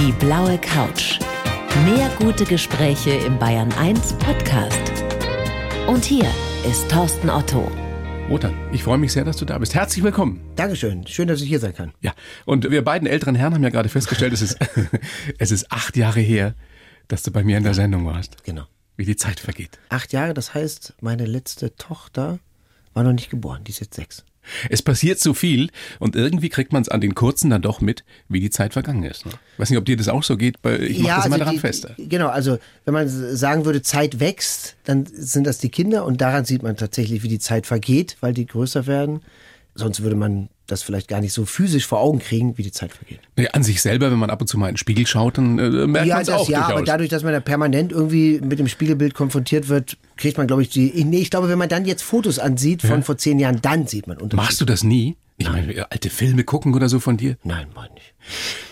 Die blaue Couch. Mehr gute Gespräche im Bayern 1 Podcast. Und hier ist Thorsten Otto. Wotan, ich freue mich sehr, dass du da bist. Herzlich willkommen. Dankeschön. Schön, dass ich hier sein kann. Ja, und wir beiden älteren Herren haben ja gerade festgestellt, es ist, es ist acht Jahre her, dass du bei mir in der Sendung warst. Genau. Wie die Zeit vergeht. Acht Jahre, das heißt, meine letzte Tochter war noch nicht geboren. Die ist jetzt sechs. Es passiert so viel und irgendwie kriegt man es an den Kurzen dann doch mit, wie die Zeit vergangen ist. Ne? Weiß nicht, ob dir das auch so geht, weil ich mache das immer daran die, fester. Genau, also wenn man sagen würde, Zeit wächst, dann sind das die Kinder und daran sieht man tatsächlich, wie die Zeit vergeht, weil die größer werden. Sonst würde man das vielleicht gar nicht so physisch vor Augen kriegen, wie die Zeit vergeht. Nee, an sich selber, wenn man ab und zu mal in den Spiegel schaut, dann äh, merkt ja, man es auch Ja, durchaus. aber dadurch, dass man da permanent irgendwie mit dem Spiegelbild konfrontiert wird, kriegt man, glaube ich, die. Nee, ich glaube, wenn man dann jetzt Fotos ansieht von Ja. vor zehn Jahren, dann sieht man Unterschiede. Machst du das nie? Ich meine, alte Filme gucken oder so von dir? Nein, meine ich.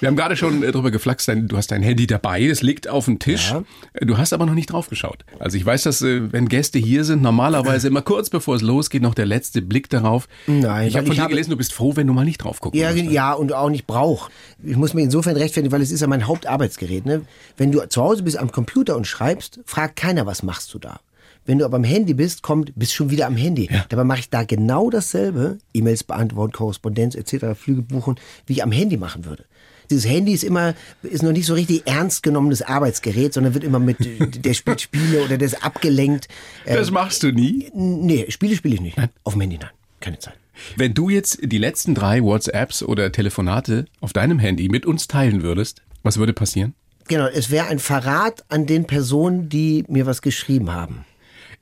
Wir haben gerade schon äh, drüber geflaxt, du hast dein Handy dabei, es liegt auf dem Tisch. Ja. Äh, Du hast aber noch nicht drauf geschaut. Also ich weiß, dass äh, wenn Gäste hier sind, normalerweise immer kurz bevor es losgeht, noch der letzte Blick darauf. Nein, ich habe von ich dir habe- gelesen, du bist froh, wenn du mal nicht drauf gucken Ja, musst. ja, und auch nicht brauch. Ich muss mir insofern rechtfertigen, weil es ist ja mein Hauptarbeitsgerät. Ne? Wenn du zu Hause bist am Computer und schreibst, fragt keiner, was machst du da. Wenn du aber am Handy bist, kommt, bist schon wieder am Handy. Ja. Dabei mache ich da genau dasselbe, E-Mails beantworten, Korrespondenz etc., Flüge buchen, wie ich am Handy machen würde. Dieses Handy ist immer, ist noch nicht so richtig ernst genommenes Arbeitsgerät, sondern wird immer mit, der spielt Spiele oder der ist abgelenkt. Äh, Das machst du nie. nee, Spiele spiele ich nicht. Auf dem Handy, nein. Keine Zeit. Wenn du jetzt die letzten drei WhatsApps oder Telefonate auf deinem Handy mit uns teilen würdest, was würde passieren? Genau, es wäre ein Verrat an den Personen, die mir was geschrieben haben.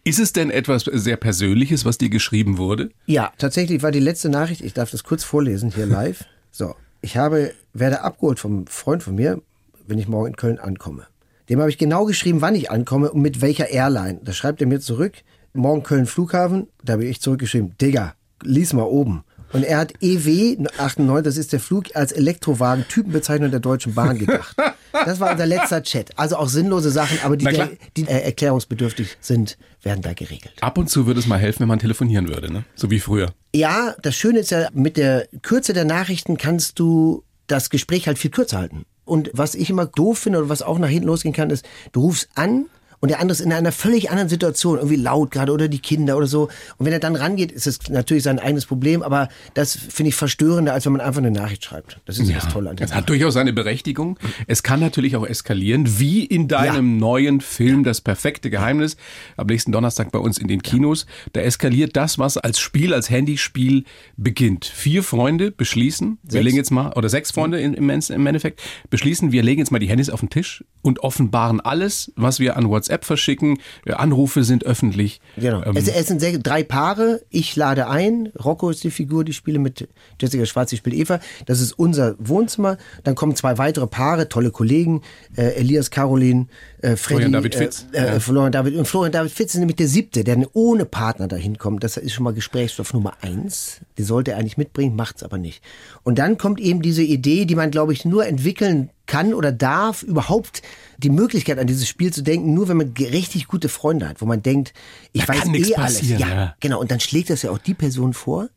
Ist es denn etwas sehr Persönliches, was dir geschrieben wurde? Ja, tatsächlich war die letzte Nachricht, ich darf das kurz vorlesen hier live. So, ich habe, werde abgeholt vom Freund von mir, wenn ich morgen in Köln ankomme. Dem habe ich genau geschrieben, wann ich ankomme und mit welcher Airline. Da schreibt er mir zurück, morgen Köln Flughafen, da habe ich zurückgeschrieben, Digga, lies mal oben. Und er hat EW 98, das ist der Flug als Elektrowagen, Typenbezeichnung der Deutschen Bahn gedacht. Das war unser letzter Chat. Also auch sinnlose Sachen, aber die, die äh, erklärungsbedürftig sind, werden da geregelt. Ab und zu würde es mal helfen, wenn man telefonieren würde, ne? So wie früher. Ja, das Schöne ist ja, mit der Kürze der Nachrichten kannst du das Gespräch halt viel kürzer halten. Und was ich immer doof finde oder was auch nach hinten losgehen kann, ist, du rufst an und der andere ist in einer völlig anderen Situation, irgendwie laut gerade oder die Kinder oder so. Und wenn er dann rangeht, ist es natürlich sein eigenes Problem, aber das finde ich verstörender, als wenn man einfach eine Nachricht schreibt. Das ist ja, das Tolle an der Es hat durchaus seine Berechtigung. Es kann natürlich auch eskalieren, wie in deinem neuen Film Das perfekte Geheimnis, am nächsten Donnerstag bei uns in den Kinos. Da eskaliert das, was als Spiel, als Handyspiel beginnt. Vier Freunde beschließen, wir Sechs. legen jetzt mal, oder sechs Freunde im im Endeffekt, beschließen, wir legen jetzt mal die Handys auf den Tisch und offenbaren alles, was wir an WhatsApp verschicken. Anrufe sind öffentlich. Genau. Ähm, es, es sind sehr, drei Paare. Ich lade ein. Rocco ist die Figur, die spiele mit Jessica Schwarz, die spielt Eva. Das ist unser Wohnzimmer. Dann kommen zwei weitere Paare, tolle Kollegen. Äh, Elias Caroline, äh, Freddy, Florian David Fitz. Äh, äh, Florian David. Und Florian David Fitz ist nämlich der siebte, der ohne Partner dahin kommt. Das ist schon mal Gesprächsstoff Nummer eins. Die sollte er eigentlich mitbringen, macht's aber nicht. Und dann kommt eben diese Idee, die man, glaube ich, nur entwickeln kann oder darf, überhaupt die Möglichkeit an dieses Spiel zu denken, nur wenn man richtig gute Freunde hat, wo man denkt, ich Da weiß eh alles. Ja, ja. genau. Und dann schlägt das ja auch die Person vor,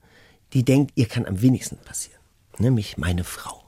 die denkt, ihr kann am wenigsten passieren. Nämlich meine Frau.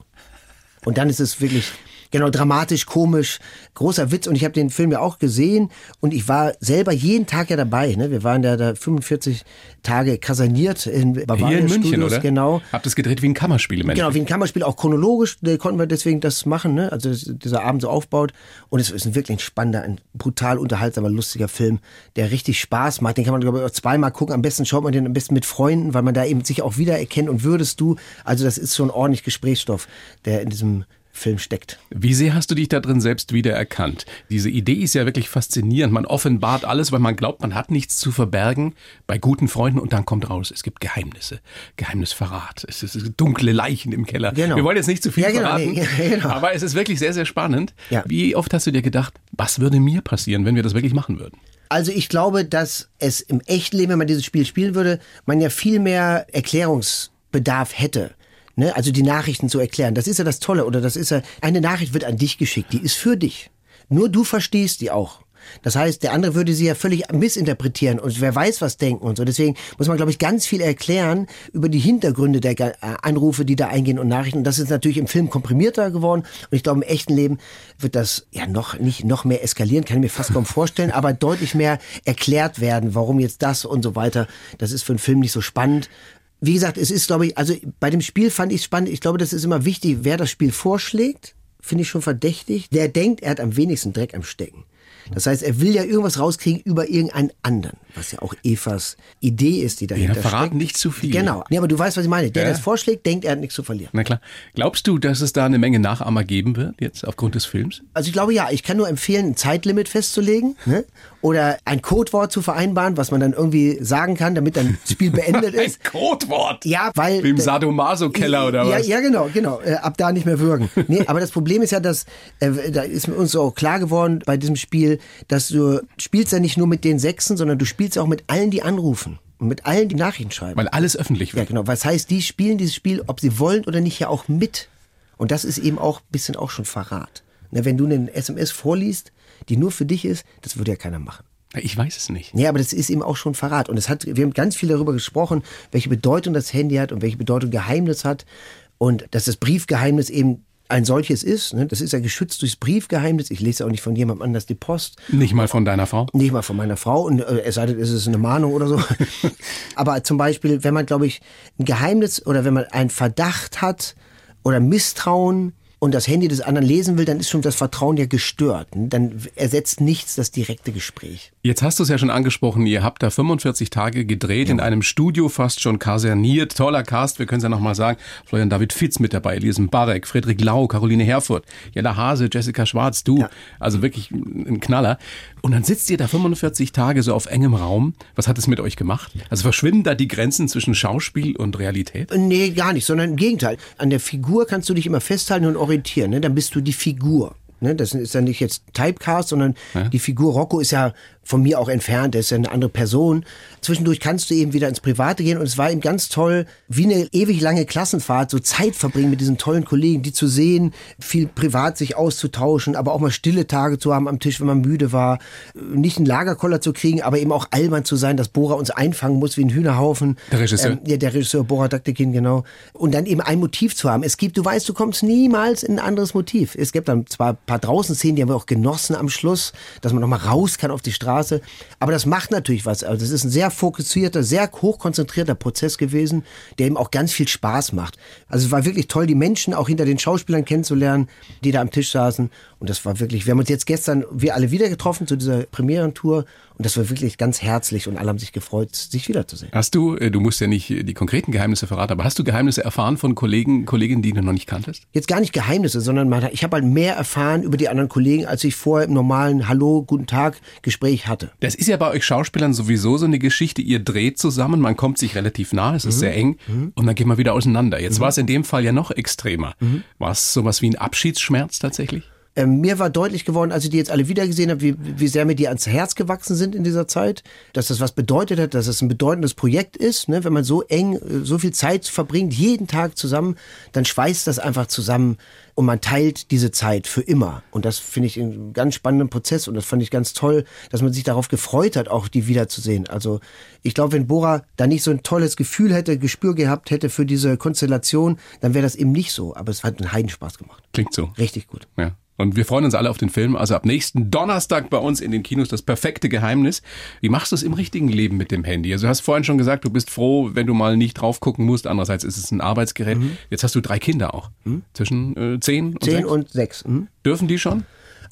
Und dann ist es wirklich, genau, dramatisch, komisch, großer Witz. Und ich habe den Film ja auch gesehen und ich war selber jeden Tag ja dabei. Ne? Wir waren ja da 45 Tage kaserniert in Bavaria hier in München, Studios, oder? Genau. Habt es gedreht wie ein Kammerspiel im Genau, wie ein Kammerspiel, auch chronologisch äh, konnten wir deswegen das machen, ne? also dieser Abend so aufbaut. Und es ist ein wirklich ein spannender, ein brutal unterhaltsamer, lustiger Film, der richtig Spaß macht. Den kann man, glaube ich, auch zweimal gucken. Am besten schaut man den am besten mit Freunden, weil man da eben sich auch wiedererkennt und würdest du. Also das ist schon ordentlich Gesprächsstoff, der in diesem Film steckt. Wie sehr hast du dich da drin selbst wiedererkannt? Diese Idee ist ja wirklich faszinierend. Man offenbart alles, weil man glaubt, man hat nichts zu verbergen bei guten Freunden und dann kommt raus, es gibt Geheimnisse, Geheimnisverrat, es ist dunkle Leichen im Keller. Genau. Wir wollen jetzt nicht zu viel Ja, genau, verraten, nee, genau. aber es ist wirklich sehr, sehr spannend. Ja. Wie oft hast du dir gedacht, was würde mir passieren, wenn wir das wirklich machen würden? Also ich glaube, dass es im echten Leben, wenn man dieses Spiel spielen würde, man ja viel mehr Erklärungsbedarf hätte. Ne? Also die Nachrichten zu erklären. Das ist ja das Tolle. Oder das ist ja, eine Nachricht wird an dich geschickt. Die ist für dich. Nur du verstehst die auch. Das heißt, der andere würde sie ja völlig missinterpretieren und wer weiß, was denken und so. Deswegen muss man, glaube ich, ganz viel erklären über die Hintergründe der äh, Anrufe, die da eingehen und Nachrichten. Und das ist natürlich im Film komprimierter geworden. Und ich glaube, im echten Leben wird das ja noch nicht noch mehr eskalieren, kann ich mir fast kaum vorstellen, aber deutlich mehr erklärt werden, warum jetzt das und so weiter. Das ist für einen Film nicht so spannend wie gesagt, es ist, glaube ich, also bei dem Spiel fand ich spannend. Ich glaube, das ist immer wichtig, wer das Spiel vorschlägt, finde ich schon verdächtig. Der denkt, er hat am wenigsten Dreck am Stecken. Das heißt, er will ja irgendwas rauskriegen über irgendeinen anderen, was ja auch Evas Idee ist, die dahinter Wir verraten steckt. nicht zu viel. Genau. Nee, aber du weißt, was ich meine. Der, Ja. der es vorschlägt, denkt, er hat nichts zu verlieren. Na klar. Glaubst du, dass es da eine Menge Nachahmer geben wird, jetzt aufgrund des Films? Also ich glaube ja, ich kann nur empfehlen, ein Zeitlimit festzulegen ne? oder ein Codewort zu vereinbaren, was man dann irgendwie sagen kann, damit dann das Spiel beendet ist. Ein Codewort! Ja, weil. Wie im Sadomaso-Keller oder ja, was? Ja, genau, genau. Äh, ab da nicht mehr würgen. Nee, aber das Problem ist ja, dass, äh, da ist uns auch klar geworden bei diesem Spiel, dass du spielst ja nicht nur mit den Sechsen, sondern du spielst auch mit allen, die anrufen. Und mit allen, die Nachrichten schreiben. Weil alles öffentlich ja, wird. genau. Was heißt, die spielen dieses Spiel, ob sie wollen oder nicht, ja auch mit. Und das ist eben auch ein bisschen auch schon Verrat. Ne, wenn du eine SMS vorliest, die nur für dich ist, das würde ja keiner machen. Ich weiß es nicht. Ja, aber das ist eben auch schon Verrat. Und es hat, wir haben ganz viel darüber gesprochen, welche Bedeutung das Handy hat und welche Bedeutung Geheimnis hat. Und dass das Briefgeheimnis eben ein solches ist. Ne? Das ist ja geschützt durchs Briefgeheimnis. Ich lese auch nicht von jemandem anders die Post. Nicht mal von deiner Frau? Nicht mal von meiner Frau, und äh, es sei denn, es ist eine Mahnung oder so. Aber zum Beispiel, wenn man, glaube ich, ein Geheimnis oder wenn man einen Verdacht hat oder Misstrauen und das Handy des anderen lesen will, dann ist schon das Vertrauen ja gestört. Dann ersetzt nichts das direkte Gespräch. Jetzt hast du es ja schon angesprochen, ihr habt da 45 Tage gedreht, in einem Studio fast schon kaserniert. Toller Cast, wir können es ja nochmal sagen. Florian David Fitz mit dabei, Elisen Barek, Friedrich Lau, Caroline Herfurth, Jella Hase, Jessica Schwarz, du. Ja. Also wirklich ein Knaller. Und dann sitzt ihr da 45 Tage so auf engem Raum. Was hat es mit euch gemacht? Also verschwinden da die Grenzen zwischen Schauspiel und Realität? Nee, gar nicht, sondern im Gegenteil. An der Figur kannst du dich immer festhalten und orientieren. Ne? Dann bist du die Figur. Ne? Das ist ja nicht jetzt Typecast, sondern die Figur Rocco ist ja von mir auch entfernt, der ist ja eine andere Person. Zwischendurch kannst du eben wieder ins Private gehen und es war eben ganz toll, wie eine ewig lange Klassenfahrt, so Zeit verbringen mit diesen tollen Kollegen, die zu sehen, viel privat sich auszutauschen, aber auch mal stille Tage zu haben am Tisch, wenn man müde war, nicht einen Lagerkoller zu kriegen, aber eben auch albern zu sein, dass Bora uns einfangen muss wie ein Hühnerhaufen. Der Regisseur. Ähm, ja, der Regisseur Bora Daktekin, genau. Und dann eben ein Motiv zu haben. Es gibt, du weißt, du kommst niemals in ein anderes Motiv. Es gibt dann zwar paar Draußenszenen, die haben wir auch genossen am Schluss, dass man nochmal raus kann auf die Straße. Aber das macht natürlich was. Also es ist ein sehr fokussierter, sehr hochkonzentrierter Prozess gewesen, der eben auch ganz viel Spaß macht. Also es war wirklich toll, die Menschen auch hinter den Schauspielern kennenzulernen, die da am Tisch saßen. Und das war wirklich, wir haben uns jetzt gestern, wir alle wieder getroffen zu dieser Premierentour. Und das war wirklich ganz herzlich und alle haben sich gefreut, sich wiederzusehen. Hast du, äh, du musst ja nicht die konkreten Geheimnisse verraten, aber hast du Geheimnisse erfahren von Kollegen, Kolleginnen, die du noch nicht kanntest? jetzt gar nicht Geheimnisse, sondern man, ich habe halt mehr erfahren über die anderen Kollegen, als ich vorher im normalen Hallo, guten Tag Gespräch hatte. Das ist ja bei euch Schauspielern sowieso so eine Geschichte. Ihr dreht zusammen, man kommt sich relativ nah, es ist sehr eng und dann geht man wieder auseinander. Jetzt war es in dem Fall ja noch extremer. War es sowas wie ein Abschiedsschmerz tatsächlich? Ähm, mir war deutlich geworden, als ich die jetzt alle wieder gesehen habe, wie, wie sehr mir die ans Herz gewachsen sind in dieser Zeit, dass das was bedeutet hat, dass es ein bedeutendes Projekt ist. Ne? Wenn man so eng, äh, so viel Zeit verbringt, jeden Tag zusammen, dann schweißt das einfach zusammen und man teilt diese Zeit für immer. Und das finde ich einen ganz spannenden Prozess und das fand ich ganz toll, dass man sich darauf gefreut hat, auch die wiederzusehen. Also ich glaube, wenn Bora da nicht so ein tolles Gefühl hätte, Gespür gehabt hätte für diese Konstellation, dann wäre das eben nicht so. Aber es hat einen Heidenspaß gemacht. Klingt so. Richtig gut. Ja. Und wir freuen uns alle auf den Film. Also ab nächsten Donnerstag bei uns in den Kinos das perfekte Geheimnis. Wie machst du es im richtigen Leben mit dem Handy? Also du hast vorhin schon gesagt, du bist froh, wenn du mal nicht drauf gucken musst. Andererseits ist es ein Arbeitsgerät. Jetzt hast du drei Kinder auch. Zwischen äh, zehn und Zehn sechs. und sechs. Mhm. Dürfen die schon?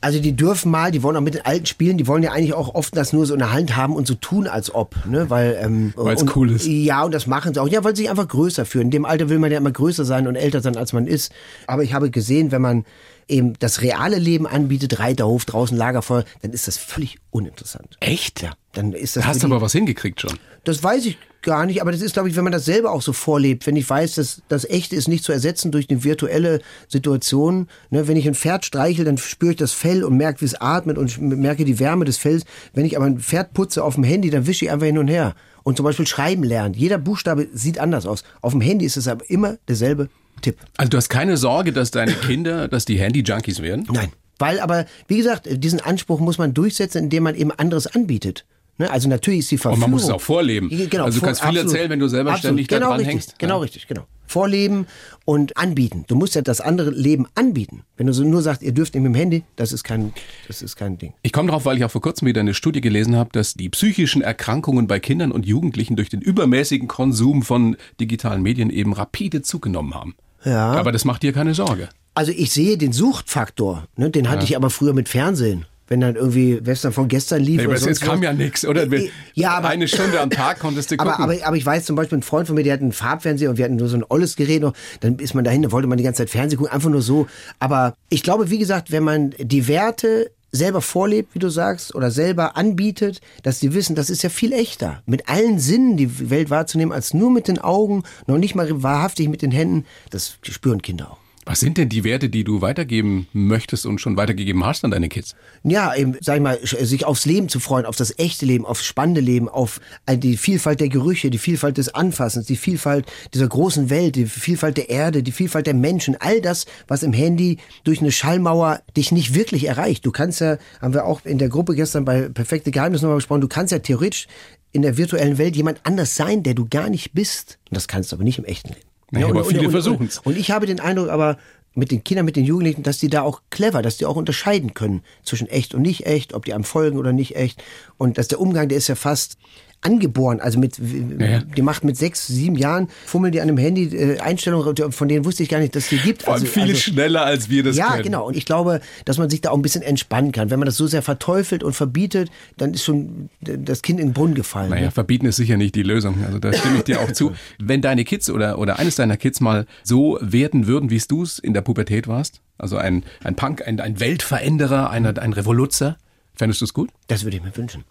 Also die dürfen mal, die wollen auch mit den alten spielen, die wollen ja eigentlich auch oft das nur so in der Hand haben und so tun, als ob, ne? Weil ähm, und- cool ist. Ja, und das machen sie auch. Ja, weil sie sich einfach größer fühlen. In dem Alter will man ja immer größer sein und älter sein, als man ist. Aber ich habe gesehen, wenn man eben das reale Leben anbietet, Reiterhof, draußen Lagerfeuer, dann ist das völlig uninteressant. Echt? Ja, dann ist das. Da hast du aber was hingekriegt schon. das weiß ich gar nicht, aber das ist, glaube ich, wenn man das selber auch so vorlebt, wenn ich weiß, dass das Echte ist nicht zu ersetzen durch eine virtuelle Situation. Ne, wenn ich ein Pferd streichel, dann spüre ich das Fell und merke, wie es atmet und merke die Wärme des Fells. Wenn ich aber ein Pferd putze auf dem Handy, dann wische ich einfach hin und her. Und zum Beispiel schreiben lernen. Jeder Buchstabe sieht anders aus. Auf dem Handy ist es aber immer derselbe Tipp. Also du hast keine Sorge, dass deine Kinder, dass die Handy-Junkies werden? Nein. Weil aber, wie gesagt, diesen Anspruch muss man durchsetzen, indem man eben anderes anbietet. Ne? Also natürlich ist die Verführung. Und man muss es auch vorleben. Genau, also du vor- kannst viel absolut. erzählen, wenn du selber Absolut. ständig da genau dran richtig, hängst. Genau Ja. richtig, genau. Vorleben und anbieten. Du musst ja das andere Leben anbieten. Wenn du so nur sagst, ihr dürft nicht mit dem Handy, das ist kein, das ist kein Ding. Ich komme drauf, weil ich auch vor kurzem wieder eine Studie gelesen habe, dass die psychischen Erkrankungen bei Kindern und Jugendlichen durch den übermäßigen Konsum von digitalen Medien eben rapide zugenommen haben. Ja. Aber das macht dir keine Sorge. Also ich sehe den Suchtfaktor, ne? den hatte ich aber früher mit Fernsehen. Wenn dann irgendwie Western von gestern lief Nee, aber es kam was. ja nichts, oder? Ja, aber- Eine Stunde am Tag konntest du gucken. Aber, aber, aber ich weiß zum Beispiel, ein Freund von mir, der hat einen Farbfernseher und wir hatten nur so ein olles Gerät noch. Dann ist man dahin, da wollte man die ganze Zeit Fernsehen gucken, einfach nur so. Aber ich glaube, wie gesagt, wenn man die Werte selber vorlebt, wie du sagst, oder selber anbietet, dass die wissen, das ist ja viel echter. Mit allen Sinnen die Welt wahrzunehmen, als nur mit den Augen, noch nicht mal wahrhaftig mit den Händen, das spüren Kinder auch. Was sind denn die Werte, die du weitergeben möchtest und schon weitergegeben hast an deine Kids? Ja, eben, sag ich mal, sch- sich aufs Leben zu freuen, auf das echte Leben, aufs spannende Leben, auf äh, die Vielfalt der Gerüche, die Vielfalt des Anfassens, die Vielfalt dieser großen Welt, die Vielfalt der Erde, die Vielfalt der Menschen, all das, was im Handy durch eine Schallmauer dich nicht wirklich erreicht. Du kannst ja, haben wir auch in der Gruppe gestern bei Perfekte Geheimnis nochmal besprochen, du kannst ja theoretisch in der virtuellen Welt jemand anders sein, der du gar nicht bist. Und das kannst du aber nicht im echten Leben. Naja, aber viele versuchen's. Und ich habe den Eindruck aber mit den Kindern, mit den Jugendlichen, dass die da auch clever, dass die auch unterscheiden können zwischen echt und nicht echt, ob die einem folgen oder nicht echt. Und dass der Umgang, der ist ja fast angeboren. Also mit, ja. die macht mit sechs, sieben Jahren, fummeln die an einem Handy äh, Einstellungen, von denen wusste ich gar nicht, dass die gibt. Also- viel also, schneller, als wir das ja, können. genau. Und ich glaube, dass man sich da auch ein bisschen entspannen kann. Wenn man das so sehr verteufelt und verbietet, dann ist schon das Kind in den Brunnen gefallen. Naja, ne? verbieten ist sicher nicht die Lösung. Also da stimme ich dir auch zu. Wenn deine Kids oder, oder eines deiner Kids mal so werden würden, wie du es in der Pubertät warst, also ein, ein Punk, ein, ein Weltveränderer, ein, ein Revoluzer, fändest du es gut? Das würde ich mir wünschen.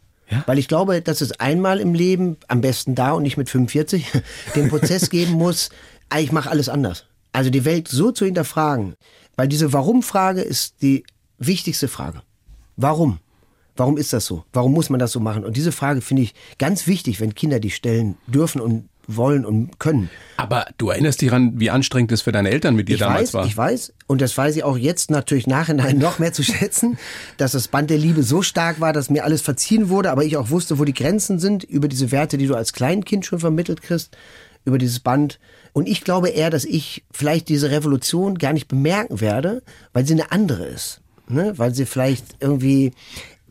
Weil ich glaube, dass es einmal im Leben, am besten da und nicht mit 45, den Prozess geben muss, ah, ich mache alles anders. Also die Welt so zu hinterfragen. Weil diese Warum-Frage ist die wichtigste Frage. Warum? Warum ist das so? Warum muss man das so machen? Und diese Frage finde ich ganz wichtig, wenn Kinder die stellen dürfen und wollen und können. Aber du erinnerst dich daran, wie anstrengend es für deine Eltern mit dir Ich damals weiß, war. ich weiß, und das weiß ich auch jetzt natürlich nachhinein noch mehr zu schätzen, dass das Band der Liebe so stark war, dass mir alles verziehen wurde, aber ich auch wusste, wo die Grenzen sind, über diese Werte, die du als Kleinkind schon vermittelt kriegst, über dieses Band. Und ich glaube eher, dass ich vielleicht diese Revolution gar nicht bemerken werde, weil sie eine andere ist. Ne? Weil sie vielleicht irgendwie,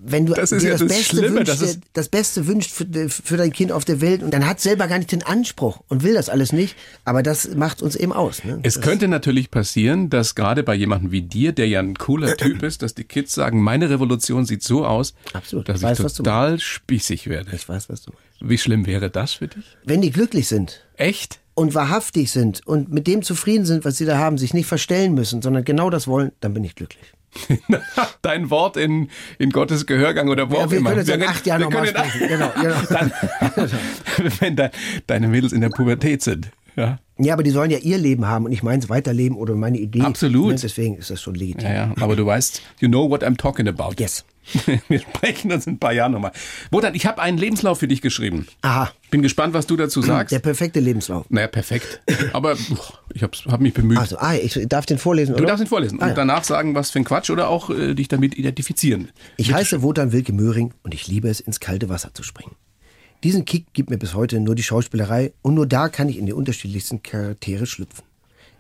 wenn du Das dir ja das, das Beste Schlimme, wünschst, das das Beste wünscht für, für dein Kind auf der Welt und dann hat selber gar nicht den Anspruch und will das alles nicht, aber das macht uns eben aus. Ne? Es könnte natürlich passieren, dass gerade bei jemandem wie dir, der ja ein cooler Typ ist, dass die Kids sagen, meine Revolution sieht so aus, Absolut. dass Ich ich, weiß, du total spießig werde. Ich weiß, was du meinst. Wie schlimm wäre das für dich? Wenn die glücklich sind Echt? und wahrhaftig sind und mit dem zufrieden sind, was sie da haben, sich nicht verstellen müssen, sondern genau das wollen, dann bin ich glücklich. Dein Wort in, in Gottes Gehörgang oder wo Ja, auch wir immer. können jetzt in acht Jahren wir noch mal können in- sprechen. Genau, genau. Dann, wenn de, deine Mädels in der Pubertät sind. Ja. Ja, aber die sollen ja ihr Leben haben und nicht meins weiterleben oder meine Idee. Absolut. Ne, Deswegen ist das schon legitim. ja, ja, aber du weißt, you know what I'm talking about. Yes. Wir sprechen uns in ein paar Jahren nochmal. Wotan, ich habe einen Lebenslauf für dich geschrieben. Aha, Bin gespannt, was du dazu sagst. der perfekte Lebenslauf. Naja, perfekt. Aber ich habe hab mich bemüht. Also, ah, ich darf den vorlesen, du oder? darfst ihn vorlesen Ah, und ja. danach sagen, was für ein Quatsch oder auch äh, dich damit identifizieren. Ich heiße Wotan Wilke Möhring und ich liebe es, ins kalte Wasser zu springen. Diesen Kick gibt mir bis heute nur die Schauspielerei und nur da kann ich in die unterschiedlichsten Charaktere schlüpfen.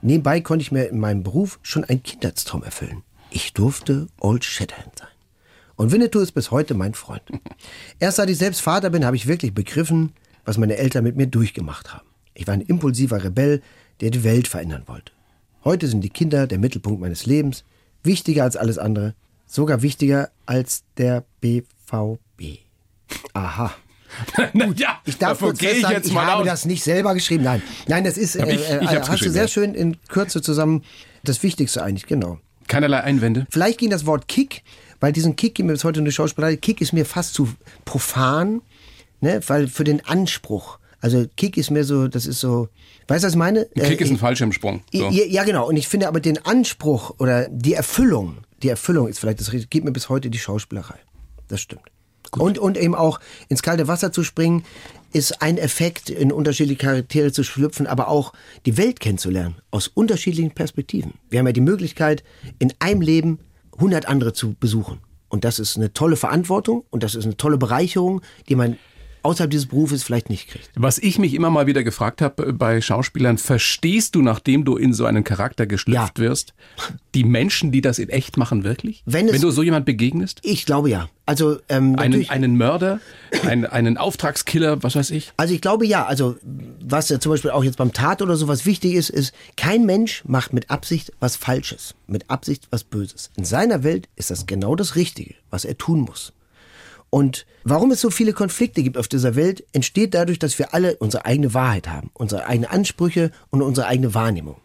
Nebenbei konnte ich mir in meinem Beruf schon einen Kindheitstraum erfüllen. Ich durfte Old Shatterhand sein. Und Winnetou ist bis heute mein Freund. Erst seit ich selbst Vater bin, habe ich wirklich begriffen, was meine Eltern mit mir durchgemacht haben. Ich war ein impulsiver Rebell, der die Welt verändern wollte. Heute sind die Kinder der Mittelpunkt meines Lebens, wichtiger als alles andere, sogar wichtiger als der BVB. Aha. ja, Ich darf kurz gehe ich jetzt ich habe aus. das nicht selber geschrieben. Nein, nein, das ist, Hab äh, ich- ich äh, hast du sehr ja. schön in Kürze zusammen das Wichtigste eigentlich, genau. Keinerlei Einwände. Vielleicht ging das Wort Kick, weil diesen Kick gibt mir bis heute eine Schauspielerei. Kick ist mir fast zu profan, ne, weil für den Anspruch. Also Kick ist mir so, das ist so, weißt du, was ich meine? Ein Kick Äh, ist ein Fallschirmsprung. So. ja, genau. Und ich finde aber den Anspruch oder die Erfüllung, die Erfüllung ist vielleicht das Richtige, gibt mir bis heute die Schauspielerei. Das stimmt. Und, und eben auch ins kalte Wasser zu springen, ist ein Effekt, in unterschiedliche Charaktere zu schlüpfen, aber auch die Welt kennenzulernen, aus unterschiedlichen Perspektiven. Wir haben ja die Möglichkeit, in einem Leben 100 andere zu besuchen. Und das ist eine tolle Verantwortung und das ist eine tolle Bereicherung, die man außerhalb dieses Berufes vielleicht nicht kriegt. Was ich mich immer mal wieder gefragt habe äh, bei Schauspielern, verstehst du, nachdem du in so einen Charakter geschlüpft Ja. wirst, die Menschen, die das in echt machen, wirklich? Wenn es- Wenn du so jemand begegnest? Ich glaube ja. Also ähm, Einen, einen Mörder, einen, einen Auftragskiller, was weiß ich? Also ich glaube ja, also was ja zum Beispiel auch jetzt beim Tat oder sowas wichtig ist, ist, kein Mensch macht mit Absicht was Falsches, mit Absicht was Böses. In seiner Welt ist das genau das Richtige, was er tun muss. Und warum es so viele Konflikte gibt auf dieser Welt, entsteht dadurch, dass wir alle unsere eigene Wahrheit haben, unsere eigenen Ansprüche und unsere eigene Wahrnehmung.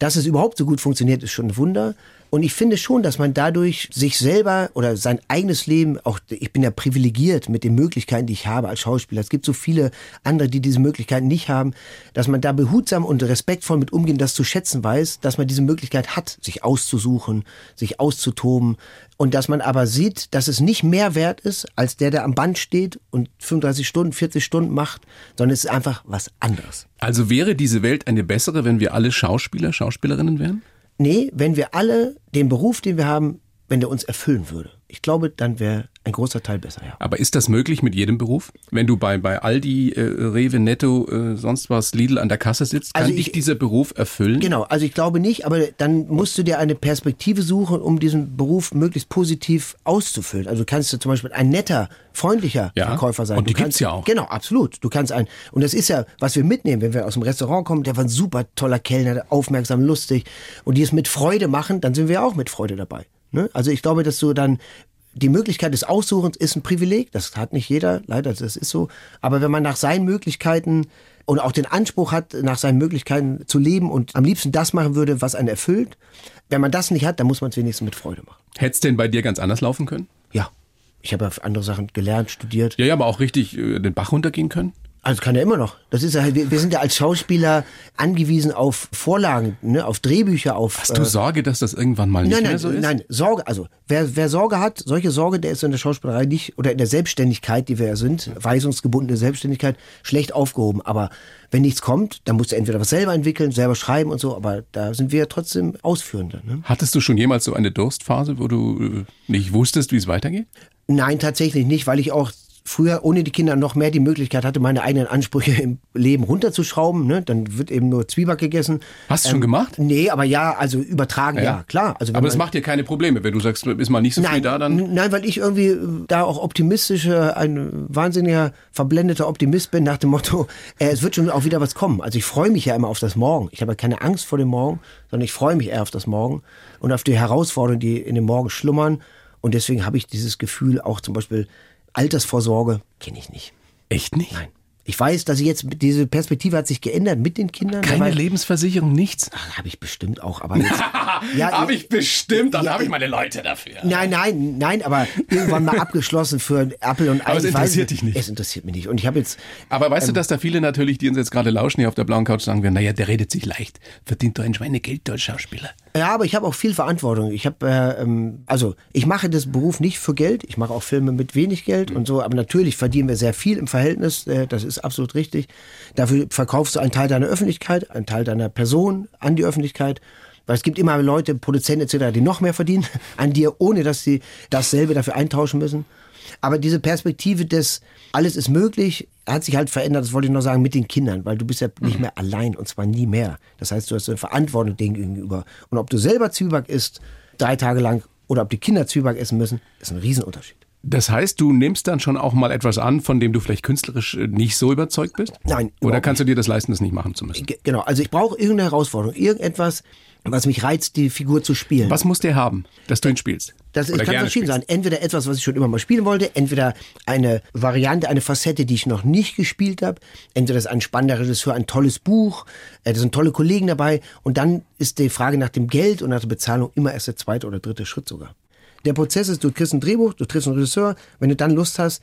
Dass es überhaupt so gut funktioniert, ist schon ein Wunder. Und ich finde schon, dass man dadurch sich selber oder sein eigenes Leben, auch ich bin ja privilegiert mit den Möglichkeiten, die ich habe als Schauspieler. Es gibt so viele andere, die diese Möglichkeiten nicht haben, dass man da behutsam und respektvoll mit umgehen, das zu schätzen weiß, dass man diese Möglichkeit hat, sich auszusuchen, sich auszutoben. Und dass man aber sieht, dass es nicht mehr wert ist, als der, der am Band steht und 35 Stunden, 40 Stunden macht, sondern es ist einfach was anderes. Also wäre diese Welt eine bessere, wenn wir alle Schauspieler, Schauspielerinnen wären? Nee, wenn wir alle den Beruf, den wir haben, wenn der uns erfüllen würde. Ich glaube, dann wäre ein großer Teil besser, ja. Aber ist das möglich mit jedem Beruf? Wenn du bei, bei Aldi, äh, Rewe, Netto, äh, sonst was, Lidl an der Kasse sitzt, kann Also dich ich- dieser Beruf erfüllen? Genau, also ich glaube nicht, aber dann musst du dir eine Perspektive suchen, um diesen Beruf möglichst positiv auszufüllen. Also kannst du zum Beispiel ein netter, freundlicher Ja, Verkäufer sein. und die Du kannst, gibt's ja auch. Genau, absolut. Du kannst ein, und das ist ja, was wir mitnehmen, wenn wir aus dem Restaurant kommen, der war ein super toller Kellner, aufmerksam, lustig und die es mit Freude machen, dann sind wir auch mit Freude dabei. Ne? Also ich glaube, dass du dann die Möglichkeit des Aussuchens ist ein Privileg, das hat nicht jeder, leider, das ist so. Aber wenn man nach seinen Möglichkeiten und auch den Anspruch hat, nach seinen Möglichkeiten zu leben und am liebsten das machen würde, was einen erfüllt, wenn man das nicht hat, dann muss man es wenigstens mit Freude machen. Hätte es denn bei dir ganz anders laufen können? Ja, ich habe ja andere Sachen gelernt, studiert. Ja, ja, aber auch richtig äh, den Bach runtergehen können? Also kann er immer noch. Das ist ja, wir, wir sind ja als Schauspieler angewiesen auf Vorlagen, ne, auf Drehbücher, auf. Hast du Sorge, dass das irgendwann mal nicht Nein, mehr nein, so ist? nein, Sorge, also wer, wer Sorge hat, solche Sorge, der ist in der Schauspielerei nicht oder in der Selbstständigkeit, die wir ja sind, weisungsgebundene Selbstständigkeit, schlecht aufgehoben. Aber wenn nichts kommt, dann musst du entweder was selber entwickeln, selber schreiben und so, aber da sind wir trotzdem Ausführende. Ne? Hattest du schon jemals so eine Durstphase, wo du äh, nicht wusstest, wie es weitergeht? Nein, tatsächlich nicht, weil ich auch früher ohne die Kinder noch mehr die Möglichkeit hatte, meine eigenen Ansprüche im Leben runterzuschrauben. Ne? Dann wird eben nur Zwieback gegessen. Hast du schon gemacht? Nee, aber ja, also übertragen, ja, klar. Also Aber das macht dir keine Probleme, wenn du sagst, ist mal nicht so viel Nein, da, dann. nein, weil ich irgendwie äh, da auch optimistischer, ein wahnsinniger, verblendeter Optimist bin nach dem Motto, äh, es wird schon auch wieder was kommen. Also ich freue mich ja immer auf das Morgen. Ich habe ja keine Angst vor dem Morgen, sondern ich freue mich eher auf das Morgen und auf die Herausforderungen, die in dem Morgen schlummern. Und deswegen habe ich dieses Gefühl, auch zum Beispiel Altersvorsorge, kenne ich nicht. Echt nicht? Nein. Ich weiß, dass ich jetzt, diese Perspektive hat sich geändert mit den Kindern. Keine weil- Lebensversicherung, nichts? Habe ich bestimmt auch, aber jetzt, ja, Habe ich bestimmt, dann Ja, habe ich meine Leute dafür. Nein, nein, nein, aber irgendwann mal abgeschlossen für Apple und Ei. Aber es Ich weiß interessiert dich nicht. Es interessiert mich nicht. Und ich habe jetzt, Aber weißt Ähm. du, dass da viele natürlich, die uns jetzt gerade lauschen hier auf der blauen Couch, sagen werden, naja, der redet sich leicht, verdient doch ein Schweinegeld als Schauspieler. ja, aber ich habe auch viel Verantwortung. Ich habe, äh, ähm, also ich mache das Beruf nicht für Geld. Ich mache auch Filme mit wenig Geld und so. Aber natürlich verdienen wir sehr viel im Verhältnis. Äh, das ist absolut richtig. Dafür verkaufst du einen Teil deiner Öffentlichkeit, einen Teil deiner Person an die Öffentlichkeit. Weil es gibt immer Leute, Produzenten etc., die noch mehr verdienen an dir, ohne dass sie dasselbe dafür eintauschen müssen. Aber diese Perspektive des alles ist möglich, hat sich halt verändert, das wollte ich noch sagen, mit den Kindern, weil du bist ja nicht mehr allein und zwar nie mehr. Das heißt, du hast eine Verantwortung denen gegenüber. Und ob du selber Zwieback isst, drei Tage lang, oder ob die Kinder Zwieback essen müssen, ist ein Riesenunterschied. Das heißt, du nimmst dann schon auch mal etwas an, von dem du vielleicht künstlerisch äh, nicht so überzeugt bist? Nein, Oder kannst du dir das leisten, das nicht machen zu müssen? Ge- Genau, also ich brauche irgendeine Herausforderung, irgendetwas, was mich reizt, die Figur zu spielen. Was muss der haben, dass du ihn spielst? Das Oder kann verschieden sein. Entweder etwas, was ich schon immer mal spielen wollte, entweder eine Variante, eine Facette, die ich noch nicht gespielt habe. Entweder das ist ein spannender Regisseur, ein tolles Buch, äh, da sind tolle Kollegen dabei. Und dann ist die Frage nach dem Geld und nach der Bezahlung immer erst der zweite oder dritte Schritt sogar. Der Prozess ist, du kriegst ein Drehbuch, du triffst einen Regisseur, wenn du dann Lust hast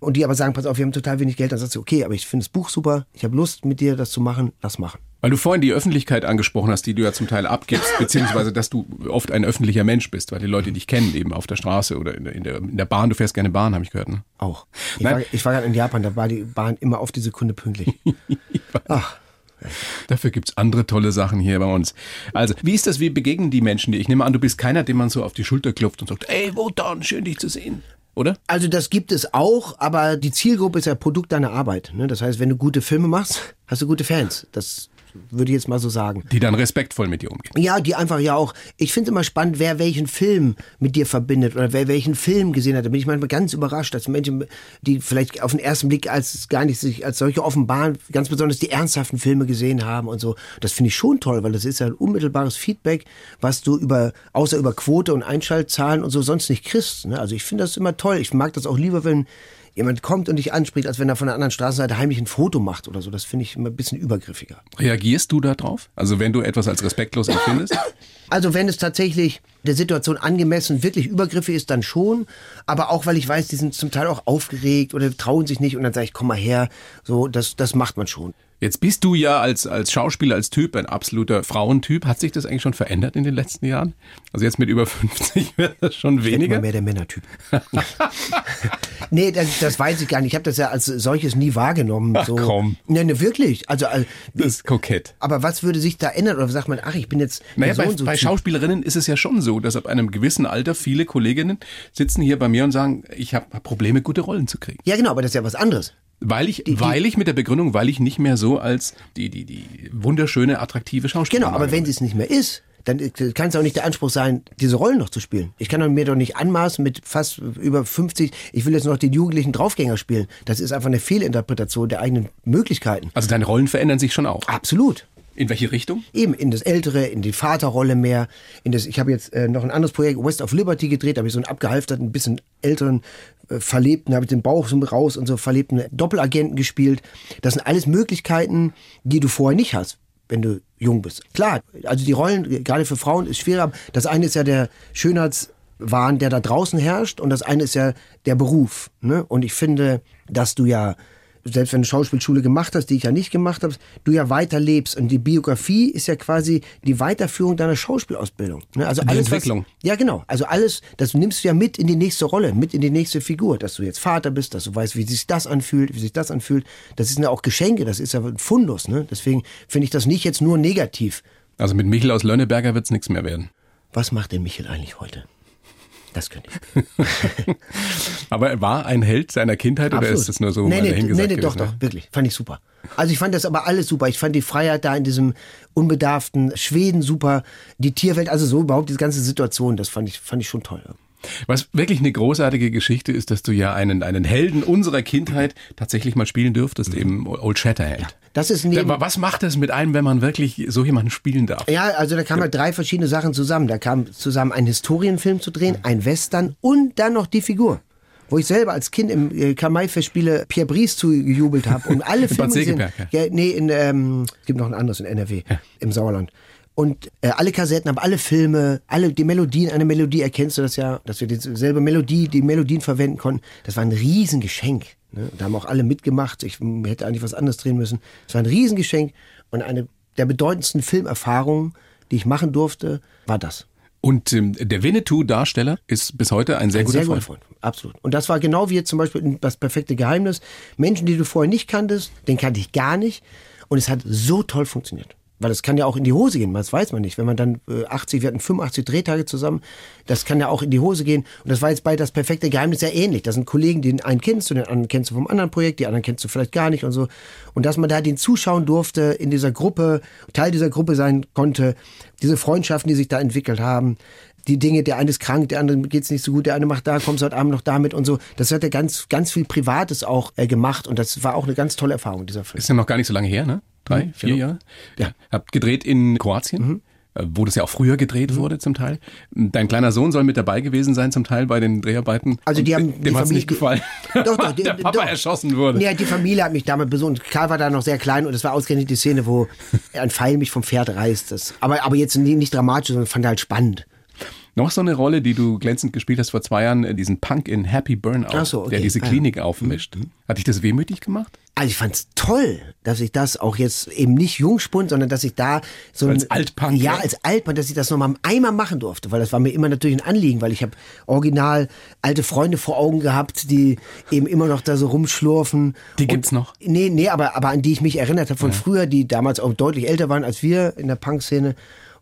und die aber sagen, pass auf, wir haben total wenig Geld, dann sagst du, okay, aber ich finde das Buch super, ich habe Lust mit dir das zu machen, lass machen. Weil du vorhin die Öffentlichkeit angesprochen hast, die du ja zum Teil abgibst, beziehungsweise dass du oft ein öffentlicher Mensch bist, weil die Leute dich kennen, eben auf der Straße oder in der, in der, in der Bahn. Du fährst gerne Bahn, habe ich gehört. Ne? Auch. Ich Nein. war, ich war gerade in Japan, da war die Bahn immer auf die Sekunde pünktlich. Ach, Dafür gibt's andere tolle Sachen hier bei uns. Also, wie ist das? Wie begegnen die Menschen dir? Ich nehme an, du bist keiner, dem man so auf die Schulter klopft und sagt, ey, Wotan, schön dich zu sehen. Oder? Also das gibt es auch, aber die Zielgruppe ist ja Produkt deiner Arbeit. Ne? Das heißt, wenn du gute Filme machst, hast du gute Fans. Das würde ich jetzt mal so sagen. Die dann respektvoll mit dir umgehen. Ja, die einfach ja auch. Ich finde immer spannend, wer welchen Film mit dir verbindet oder wer welchen Film gesehen hat. Da bin ich manchmal ganz überrascht, dass Menschen, die vielleicht auf den ersten Blick als gar nicht sich als solche offenbaren, ganz besonders die ernsthaften Filme gesehen haben und so. Das finde ich schon toll, weil das ist ja ein unmittelbares Feedback, was du über, außer über Quote und Einschaltzahlen und so sonst nicht kriegst. Ne? Also ich finde das immer toll. Ich mag das auch lieber, wenn jemand kommt und dich anspricht, als wenn er von der anderen Straßenseite heimlich ein Foto macht oder so. Das finde ich immer ein bisschen übergriffiger. Reagierst du da drauf? Also wenn du etwas als respektlos empfindest? Also wenn es tatsächlich der Situation angemessen wirklich übergriffig ist, dann schon. Aber auch, weil ich weiß, die sind zum Teil auch aufgeregt oder trauen sich nicht und dann sage ich, komm mal her. So, das, das macht man schon. Jetzt bist du ja als, als Schauspieler, als Typ ein absoluter Frauentyp. Hat sich das eigentlich schon verändert in den letzten Jahren? Also jetzt mit über 50 wird das schon weniger? Ich mehr der Männertyp. nee, das, das weiß ich gar nicht. Ich habe das ja als solches nie wahrgenommen. Ach so. komm. Nee, nee, wirklich. Also, äh, Das ist kokett. aber was würde sich da ändern? Oder sagt man, ach, ich bin jetzt Naja, bei, so bei. Schauspielerinnen ist es ja schon so, dass ab einem gewissen Alter viele Kolleginnen sitzen hier bei mir und sagen, ich habe Probleme, gute Rollen zu kriegen. Ja, genau, aber das ist ja was anderes. Weil ich, weil ich mit der Begründung, weil ich nicht mehr so als die, die, die wunderschöne, attraktive Schauspielerin Genau, aber wenn sie es nicht mehr ist, dann kann es auch nicht der Anspruch sein, diese Rollen noch zu spielen. Ich kann mir doch nicht anmaßen mit fast über 50, ich will jetzt noch den jugendlichen Draufgänger spielen. Das ist einfach eine Fehlinterpretation der eigenen Möglichkeiten. Also deine Rollen verändern sich schon auch. Absolut. In welche Richtung? Eben in das Ältere, in die Vaterrolle mehr. In das, ich habe jetzt äh, noch ein anderes Projekt, West of Liberty gedreht, da habe ich so einen abgehalfterten, ein bisschen älteren äh, Verlebten, habe ich den Bauch so raus und so verlebten Doppelagenten gespielt. Das sind alles Möglichkeiten, die du vorher nicht hast, wenn du jung bist. Klar, also die Rollen, äh, gerade für Frauen, ist schwerer. Das eine ist ja der Schönheitswahn, der da draußen herrscht und das eine ist ja der Beruf. Ne? Und ich finde, dass du ja selbst wenn du Schauspielschule gemacht hast, die ich ja nicht gemacht habe, du ja weiterlebst. Und die Biografie ist ja quasi die Weiterführung deiner Schauspielausbildung. Ne? Also Die alles, Entwicklung. Was, ja, genau. Also alles, das nimmst du ja mit in die nächste Rolle, mit in die nächste Figur. Dass du jetzt Vater bist, dass du weißt, wie sich das anfühlt, wie sich das anfühlt. Das sind ja auch Geschenke, das ist ja ein Fundus. Ne? Deswegen finde ich das nicht jetzt nur negativ. Also mit Michel aus Lönneberger wird's nichts mehr werden. Was macht denn Michel eigentlich heute? Das könnte ich. Aber er war ein Held seiner Kindheit oder Absolut. ist das nur so nee, nee, dahingesagt nee, nee, doch, doch, wirklich. Fand ich super. Also ich fand das aber alles super. Ich fand die Freiheit da in diesem unbedarften Schweden super. Die Tierwelt, also so überhaupt diese ganze Situation, das fand ich, fand ich schon toll. Was wirklich eine großartige Geschichte ist, dass du ja einen, einen Helden unserer Kindheit tatsächlich mal spielen dürftest, eben Old Shatterhand. Das ist neben, was macht es mit einem, wenn man wirklich so jemanden spielen darf? Ja, also da kamen halt drei verschiedene Sachen zusammen. Da kam zusammen ein Historienfilm zu drehen, ein Western und dann noch die Figur. Wo ich selber als Kind im äh, Kamai-Festspiele Pierre Brice zugejubelt habe und alle Filme gesehen. Segeberg, Ja, nee, in, ähm, es gibt noch ein anderes in NRW, im Sauerland. Und äh, alle Kassetten, aber alle Filme, alle die Melodien, eine Melodie erkennst du das ja, dass wir dieselbe Melodie, die Melodien verwenden konnten. Das war ein Riesengeschenk. Ne? Da haben auch alle mitgemacht. Ich hätte eigentlich was anderes drehen müssen. Es war ein Riesengeschenk und eine der bedeutendsten Filmerfahrungen, die ich machen durfte, war das. Und ähm, der Winnetou-Darsteller ist bis heute ein sehr Ein guter sehr Freund. guter Freund, absolut. Und das war genau wie jetzt zum Beispiel das perfekte Geheimnis. Menschen, die du vorher nicht kanntest, den kannte ich gar nicht. Und es hat so toll funktioniert. Weil es kann ja auch in die Hose gehen, das weiß man nicht. Wenn man dann äh, 80, wir hatten 85 Drehtage zusammen, das kann ja auch in die Hose gehen. Und das war jetzt bei das perfekte Geheimnis sehr ähnlich. Das sind Kollegen, den einen kennst du, den anderen kennst du vom anderen Projekt, die anderen kennst du vielleicht gar nicht und so. Und dass man da den zuschauen durfte, in dieser Gruppe, Teil dieser Gruppe sein konnte, diese Freundschaften, die sich da entwickelt haben, die Dinge, der eine ist krank, der andere geht's nicht so gut, der eine macht da, kommst heute Abend noch damit und so. Das hat er ganz, ganz viel Privates auch äh, gemacht und das war auch eine ganz tolle Erfahrung, dieser Film. Ist ja noch gar nicht so lange her, ne? Drei, vier genau. Jahre? Ja. Habt gedreht in Kroatien, äh, wo das ja auch früher gedreht wurde zum Teil. Dein kleiner Sohn soll mit dabei gewesen sein zum Teil bei den Dreharbeiten. Also die haben dem hat's Familie- nicht gefallen. Doch, doch, der Papa doch. erschossen wurde. Ja, die Familie hat mich damals besucht. Karl war da noch sehr klein und es war ausgerechnet die Szene, wo ein Pfeil mich vom Pferd reißt. Das, aber, aber jetzt nicht dramatisch, sondern fand halt spannend. Noch so eine Rolle, die du glänzend gespielt hast vor zwei Jahren, äh, diesen Punk in Happy Burnout, so, okay. der diese Ah. Klinik aufmischt. Hat dich das wehmütig gemacht? Also ich fand's toll, dass ich das auch jetzt eben nicht Jungspund, sondern dass ich da so Als ein, Altpunk, ja, ja? als Altpunk, dass ich das nochmal einmal machen durfte, weil das war mir immer natürlich ein Anliegen, weil ich habe original alte Freunde vor Augen gehabt, die eben immer noch da so rumschlurfen. Die gibt's noch? Nee, nee, aber, aber an die ich mich erinnert habe von früher, die damals auch deutlich älter waren als wir in der Punk-Szene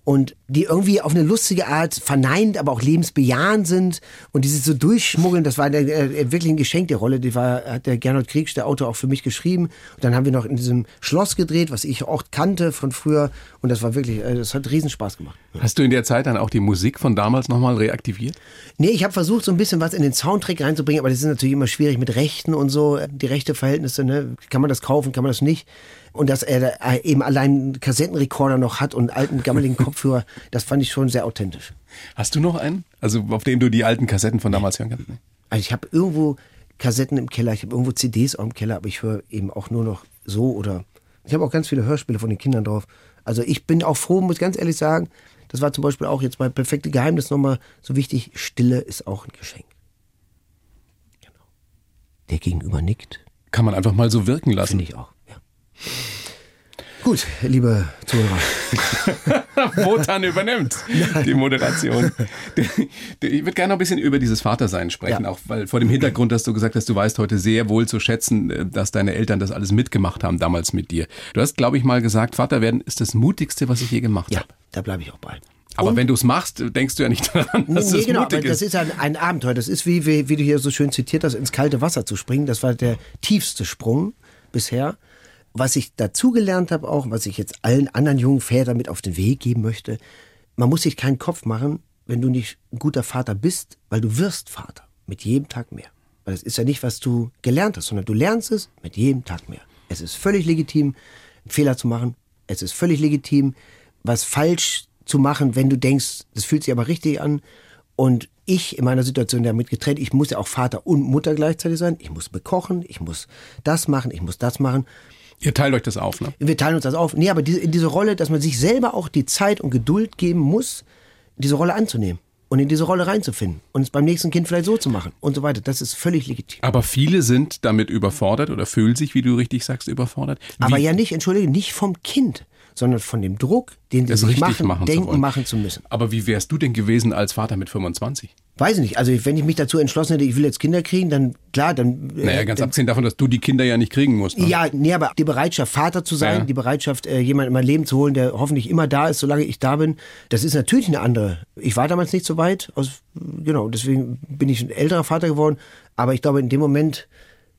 und die irgendwie auf eine lustige Art verneint, aber auch lebensbejahend sind und die sich so durchschmuggeln, das war äh, wirklich ein Geschenk, der Rolle, die war, hat der Gernot Kriegsch, der Autor, auch für mich geschrieben. Und dann haben wir noch in diesem Schloss gedreht, was ich auch kannte von früher und das war wirklich, äh, das hat riesen Spaß gemacht. Hast du in der Zeit dann auch die Musik von damals nochmal reaktiviert? Nee, ich habe versucht, so ein bisschen was in den Soundtrack reinzubringen, aber das ist natürlich immer schwierig mit Rechten und so, die rechte Verhältnisse, ne? Kann man das kaufen, kann man das nicht? Und dass er da eben allein einen Kassettenrekorder noch hat und einen alten, gammeligen Kopfhörer, das fand ich schon sehr authentisch. Hast du noch einen? Also auf dem du die alten Kassetten von damals hören kannst? Also ich habe irgendwo Kassetten im Keller, ich habe irgendwo CDs auch im Keller, aber ich höre eben auch nur noch so oder ich habe auch ganz viele Hörspiele von den Kindern drauf. Also ich bin auch froh, muss ganz ehrlich sagen, das war zum Beispiel auch jetzt bei Perfekte Geheimnis nochmal so wichtig, Stille ist auch ein Geschenk. Genau. Der Gegenüber nickt, Kann man einfach mal so wirken lassen. finde ich auch. Ja. Gut, liebe Zuhörer. Wotan übernimmt die Moderation. Ich würde gerne noch ein bisschen über dieses Vatersein sprechen, Ja. auch weil vor dem Hintergrund, dass du gesagt hast, du weißt heute sehr wohl zu schätzen, äh, dass deine Eltern das alles mitgemacht haben damals mit dir. Du hast, glaube ich, mal gesagt, Vater werden ist das Mutigste, was ich je gemacht Ja, habe. da bleibe ich auch bei. Aber wenn du es machst, denkst du ja nicht daran, dass nee, es genau, mutig aber das ist. ist ein, ein Abenteuer. Das ist wie, wie, wie du hier so schön zitiert hast, ins kalte Wasser zu springen. Das war der tiefste Sprung bisher. Was ich dazugelernt habe auch, was ich jetzt allen anderen jungen Vätern mit auf den Weg geben möchte, man muss sich keinen Kopf machen, wenn du nicht ein guter Vater bist, weil du wirst Vater. Mit jedem Tag mehr. Weil das ist ja nicht, was du gelernt hast, sondern du lernst es mit jedem Tag mehr. Es ist völlig legitim, einen Fehler zu machen. Es ist völlig legitim, was falsch zu machen, wenn du denkst, das fühlt sich aber richtig an. Und ich in meiner Situation damit getrennt, ich muss ja auch Vater und Mutter gleichzeitig sein. Ich muss bekochen, ich muss das machen, ich muss das machen. Ihr teilt euch das auf, ne? Wir teilen uns das auf. Nee, aber diese, in diese Rolle, dass man sich selber auch die Zeit und Geduld geben muss, diese Rolle anzunehmen und in diese Rolle reinzufinden und es beim nächsten Kind vielleicht so zu machen und so weiter. Das ist völlig legitim. Aber viele sind damit überfordert oder fühlen sich, wie du richtig sagst, überfordert. Aber Wie- ja nicht, entschuldige, nicht vom Kind, sondern von dem Druck, den sie sich machen, machen denken, machen zu müssen. Aber wie wärst du denn gewesen als Vater mit 25? Weiß ich nicht. Also wenn ich mich dazu entschlossen hätte, ich will jetzt Kinder kriegen, dann klar, dann. äh, Naja, ganz dann, abgesehen davon, dass du die Kinder ja nicht kriegen musst. Ne? Ja, nee, aber die Bereitschaft, Vater zu sein, Ja. die Bereitschaft, äh, jemanden in mein Leben zu holen, der hoffentlich immer da ist, solange ich da bin, das ist natürlich eine andere. Ich war damals nicht so weit, aus, genau, deswegen bin ich ein älterer Vater geworden, aber ich glaube, in dem Moment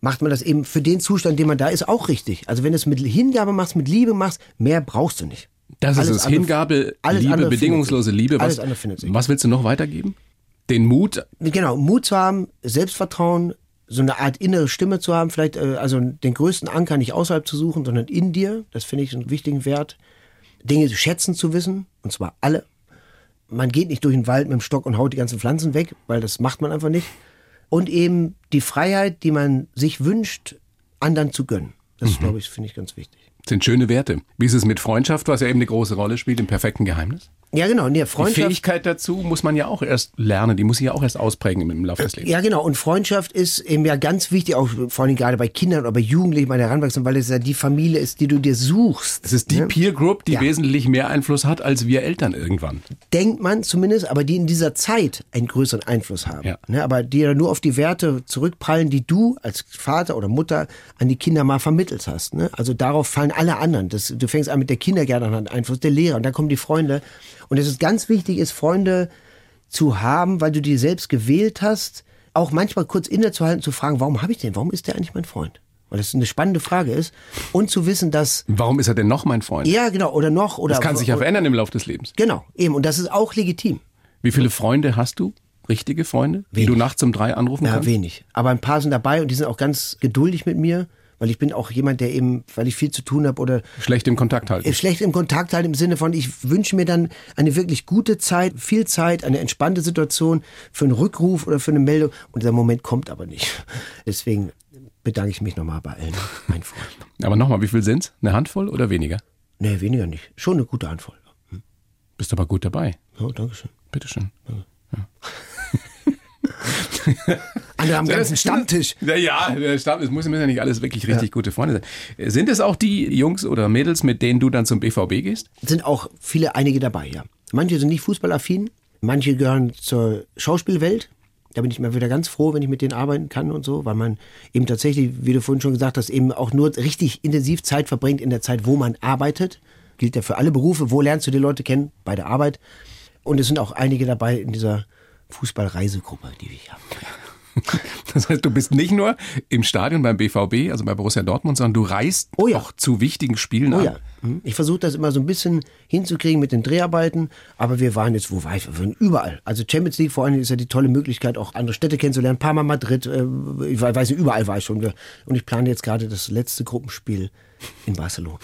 macht man das eben für den Zustand, dem man da ist, auch richtig. Also wenn du es mit Hingabe machst, mit Liebe machst, mehr brauchst du nicht. Das ist Alles es. andere- Hingabe, alles Liebe, bedingungslose. Liebe. Was, Alles andere findet sich. was willst du noch weitergeben? Den Mut, Genau, Mut zu haben, Selbstvertrauen, so eine Art innere Stimme zu haben, vielleicht äh, also den größten Anker nicht außerhalb zu suchen, sondern in dir. Das finde ich einen wichtigen Wert. Dinge schätzen zu wissen, und zwar alle. Man geht nicht durch den Wald mit dem Stock und haut die ganzen Pflanzen weg, weil das macht man einfach nicht. Und eben die Freiheit, die man sich wünscht, anderen zu gönnen. Das, glaube ich, finde ich ganz wichtig. sind schöne Werte. Wie ist es mit Freundschaft, was ja eben eine große Rolle spielt im perfekten Geheimnis? Ja, genau. Nee, Die Freundschaft. Fähigkeit dazu muss man ja auch erst lernen. Die muss sich ja auch erst ausprägen im Laufe des Lebens. Ja, genau. Und Freundschaft ist eben ja ganz wichtig, auch vor allem gerade bei Kindern oder bei Jugendlichen, bei der Heranwachsenden, weil es ja die Familie ist, die du dir suchst. Es ist die ne? Peer Group, die Ja. wesentlich mehr Einfluss hat als wir Eltern irgendwann. Denkt man zumindest, aber die in dieser Zeit einen größeren Einfluss haben. Ja. Ne? Aber die ja nur auf die Werte zurückprallen, die du als Vater oder Mutter an die Kinder mal vermittelt hast. Ne? Also darauf fallen alle anderen. Das, du fängst an mit der Kindergärtnerin an, Einfluss der Lehrer und dann kommen die Freunde. Und es ist ganz wichtig, ist Freunde zu haben, weil du die selbst gewählt hast, auch manchmal kurz innezuhalten, zu fragen, warum habe ich den? Warum ist der eigentlich mein Freund? Weil das eine spannende Frage ist. Und zu wissen, dass, Warum ist er denn noch mein Freund? ja, genau, oder noch, oder. das kann sich ja verändern im Laufe des Lebens. Genau, eben. Und das ist auch legitim. Wie viele Freunde hast du? Richtige Freunde? Die Wenig. du nachts um drei anrufen Ja, kannst? wenig. Aber ein paar sind dabei und die sind auch ganz geduldig mit mir, weil ich bin auch jemand, der eben, weil ich viel zu tun habe oder Schlecht im Kontakt halten. schlecht im Kontakt halt im Sinne von, ich wünsche mir dann eine wirklich gute Zeit, viel Zeit, eine entspannte Situation für einen Rückruf oder für eine Meldung und dieser Moment kommt aber nicht. Deswegen bedanke ich mich nochmal bei allen, mein Freund. Aber nochmal, wie viel sind's? Eine Handvoll oder weniger? Nee, weniger nicht. Schon eine gute Handvoll. Bist aber gut dabei. Ja, danke schön. Bitteschön. Andere haben ganzen Stammtisch. Ja, ja, der Stammtisch muss ja nicht alles wirklich richtig ja. gute Freunde sein. Sind es auch die Jungs oder Mädels, mit denen du dann zum BVB gehst? Sind auch viele, einige dabei, ja. Manche sind nicht fußballaffin, manche gehören zur Schauspielwelt. Da bin ich mal wieder ganz froh, wenn ich mit denen arbeiten kann und so, weil man eben tatsächlich, wie du vorhin schon gesagt hast, eben auch nur richtig intensiv Zeit verbringt in der Zeit, wo man arbeitet. Gilt ja für alle Berufe. Wo lernst du die Leute kennen? Bei der Arbeit. Und es sind auch einige dabei in dieser Fußballreisegruppe, die ich habe. Das heißt, du bist nicht nur im Stadion beim BVB, also bei Borussia Dortmund, sondern du reist oh ja. auch zu wichtigen Spielen oh an. Ja. Hm. Ich versuche das immer so ein bisschen hinzukriegen mit den Dreharbeiten, aber wir waren jetzt, wo war ich? Wir waren überall. Also Champions League vor allem ist ja die tolle Möglichkeit, auch andere Städte kennenzulernen. Parma, Madrid, äh, ich weiß nicht, überall war ich schon. Und ich plane jetzt gerade das letzte Gruppenspiel in Barcelona.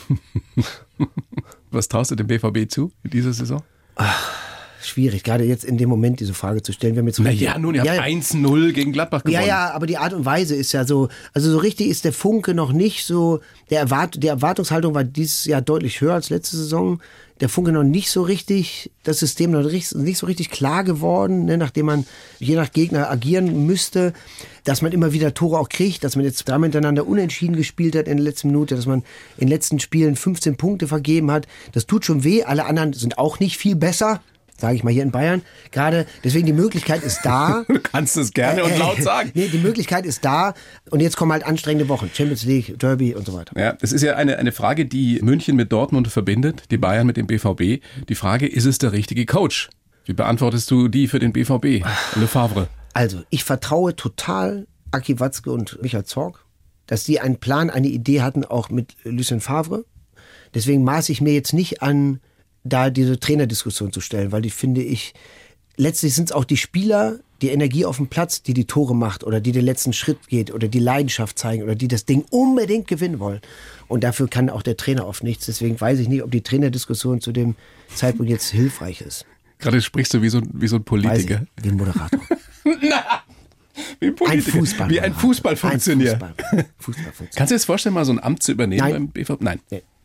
Was traust du dem BVB zu in dieser Saison? Ach schwierig, gerade jetzt in dem Moment diese Frage zu stellen. Wir haben jetzt naja, nun, ihr ja, habt 1-0 gegen Gladbach gewonnen. Ja, ja, aber die Art und Weise ist ja so, also so richtig ist der Funke noch nicht so, der Erwart die Erwartungshaltung war dieses Jahr deutlich höher als letzte Saison. Der Funke noch nicht so richtig, das System noch nicht, nicht so richtig klar geworden, ne, nachdem man je nach Gegner agieren müsste, dass man immer wieder Tore auch kriegt, dass man jetzt dreimal hintereinander unentschieden gespielt hat in der letzten Minute, dass man in den letzten Spielen 15 Punkte vergeben hat. Das tut schon weh. Alle anderen sind auch nicht viel besser sage ich mal hier in Bayern. Gerade deswegen die Möglichkeit ist da. du kannst es gerne äh, und laut sagen. nee, die Möglichkeit ist da und jetzt kommen halt anstrengende Wochen. Champions League, Derby und so weiter. Ja, das ist ja eine, eine Frage, die München mit Dortmund verbindet, die Bayern mit dem BVB. Die Frage, ist es der richtige Coach? Wie beantwortest du die für den BVB, Le Favre? Also, ich vertraue total Aki Watzke und Michael Zorg, dass die einen Plan, eine Idee hatten, auch mit Lucien Favre. Deswegen maße ich mir jetzt nicht an, da diese Trainerdiskussion zu stellen, weil die finde ich, letztlich sind es auch die Spieler, die Energie auf dem Platz, die die Tore macht oder die den letzten Schritt geht oder die Leidenschaft zeigen oder die das Ding unbedingt gewinnen wollen. Und dafür kann auch der Trainer oft nichts. Deswegen weiß ich nicht, ob die Trainerdiskussion zu dem Zeitpunkt jetzt hilfreich ist. Gerade sprichst du wie so, wie so ein Politiker. Ich, wie ein Moderator. Na, wie ein Politiker. Ein Fußball wie ein Fußballfunktionär. Fußball. Fußballfunktionär. Kannst du dir das vorstellen, mal so ein Amt zu übernehmen Nein. beim BVB? Nein.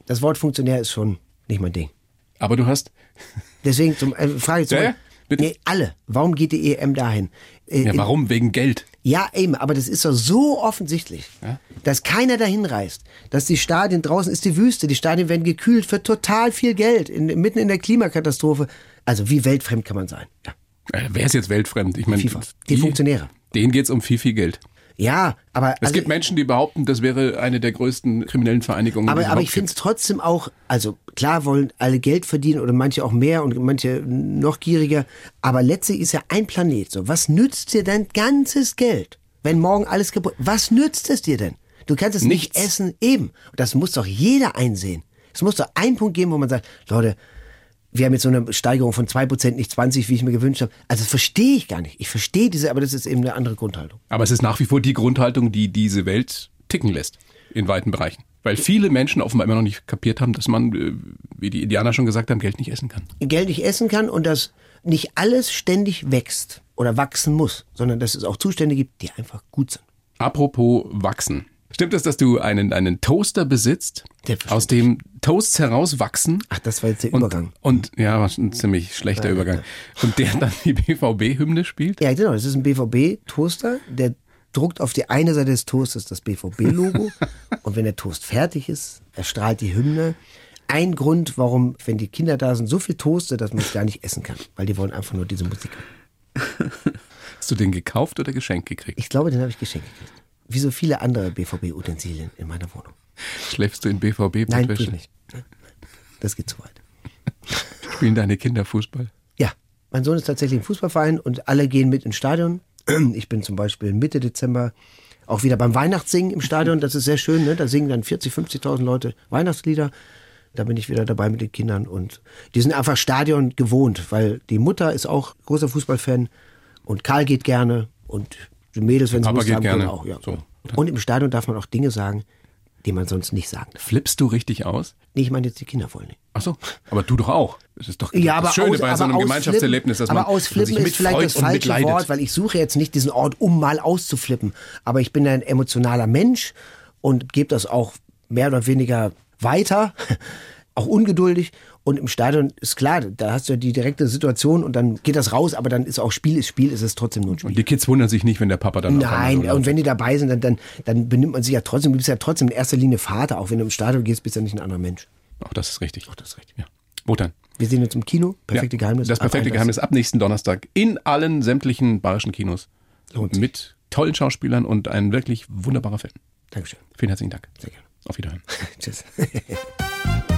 Das Wort Funktionär ist schon nicht mein Ding. Aber du hast. Deswegen zum äh, Frage zurück. Ja, ja, bitte. Nee, alle. Warum geht die EM dahin? Äh, ja, warum? Wegen Geld. Ja, eben, aber das ist doch so offensichtlich, ja? dass keiner dahin reist. Dass die Stadien draußen ist die Wüste, die Stadien werden gekühlt für total viel Geld, in, mitten in der Klimakatastrophe. Also wie weltfremd kann man sein? Ja. Äh, wer ist jetzt weltfremd? Ich meine, die, die Funktionäre. Denen geht es um viel, viel Geld. Ja, aber. Es also, gibt Menschen, die behaupten, das wäre eine der größten kriminellen Vereinigungen. Aber, aber ich finde es trotzdem auch, also klar wollen alle Geld verdienen oder manche auch mehr und manche noch gieriger. Aber letztlich ist ja ein Planet so. Was nützt dir dein ganzes Geld, wenn morgen alles kaputt Was nützt es dir denn? Du kannst es Nichts. nicht essen, eben. Und das muss doch jeder einsehen. Es muss doch einen Punkt geben, wo man sagt, Leute, wir haben jetzt so eine Steigerung von 2%, nicht 20, wie ich mir gewünscht habe. Also das verstehe ich gar nicht. Ich verstehe diese, aber das ist eben eine andere Grundhaltung. Aber es ist nach wie vor die Grundhaltung, die diese Welt ticken lässt, in weiten Bereichen. Weil viele Menschen offenbar immer noch nicht kapiert haben, dass man, äh, wie die Indianer schon gesagt haben, Geld nicht essen kann. Geld nicht essen kann und dass nicht alles ständig wächst oder wachsen muss, sondern dass es auch Zustände gibt, die einfach gut sind. Apropos wachsen. Stimmt es, dass du einen, einen Toaster besitzt, aus dem Toasts herauswachsen? Ach, das war jetzt der Übergang. Und, und ja, war ein ziemlich schlechter ja, Übergang. Und der dann die BVB-Hymne spielt? Ja, genau. Das ist ein BVB-Toaster, der druckt auf die eine Seite des Toasters das BVB-Logo. und wenn der Toast fertig ist, erstrahlt die Hymne. Ein Grund, warum, wenn die Kinder da sind, so viel Toaste, dass man es gar nicht essen kann. Weil die wollen einfach nur diese Musik. Hast du den gekauft oder geschenkt gekriegt? Ich glaube, den habe ich geschenkt gekriegt wie so viele andere BVB-Utensilien in meiner Wohnung. Schläfst du in BVB-Bettwäsche? Nein, tue ich nicht. Das geht zu weit. Spielen deine Kinder Fußball? Ja, mein Sohn ist tatsächlich im Fußballverein und alle gehen mit ins Stadion. Ich bin zum Beispiel Mitte Dezember auch wieder beim Weihnachtssingen im Stadion. Das ist sehr schön. Ne? Da singen dann 40, 50.000 Leute Weihnachtslieder. Da bin ich wieder dabei mit den Kindern und die sind einfach Stadion gewohnt, weil die Mutter ist auch großer Fußballfan und Karl geht gerne und die Mädels, wenn sie Lust haben, gerne. auch. Ja. So. Und im Stadion darf man auch Dinge sagen, die man sonst nicht sagen darf. Flippst du richtig aus? Nee, ich meine jetzt die Kinder wollen nicht. Ach so, aber du doch auch. Das ist doch ja, aber das Schöne aus, bei so einem Gemeinschaftserlebnis, dass aber man, Aber ausflippen ist vielleicht das falsche Wort, weil ich suche jetzt nicht diesen Ort, um mal auszuflippen. Aber ich bin ein emotionaler Mensch und gebe das auch mehr oder weniger weiter, auch ungeduldig. Und im Stadion ist klar, da hast du ja die direkte Situation und dann geht das raus, aber dann ist auch Spiel ist Spiel, ist es trotzdem nur ein Spiel. Und die Kids wundern sich nicht, wenn der Papa dann Nein, so und wenn die dabei sind, dann, dann, dann benimmt man sich ja trotzdem, du bist ja trotzdem in erster Linie Vater, auch wenn du im Stadion gehst, bist du ja nicht ein anderer Mensch. Auch das ist richtig. Auch das ist richtig. Ja. Wotan. Wir sehen uns im Kino, perfekte ja, Geheimnis. Das ab perfekte 31. Geheimnis ab nächsten Donnerstag in allen sämtlichen bayerischen Kinos. Lohnt sich. Mit tollen Schauspielern und ein wirklich wunderbarer Film. Dankeschön. Vielen herzlichen Dank. Sehr gerne. Auf Wiederhören. Tschüss.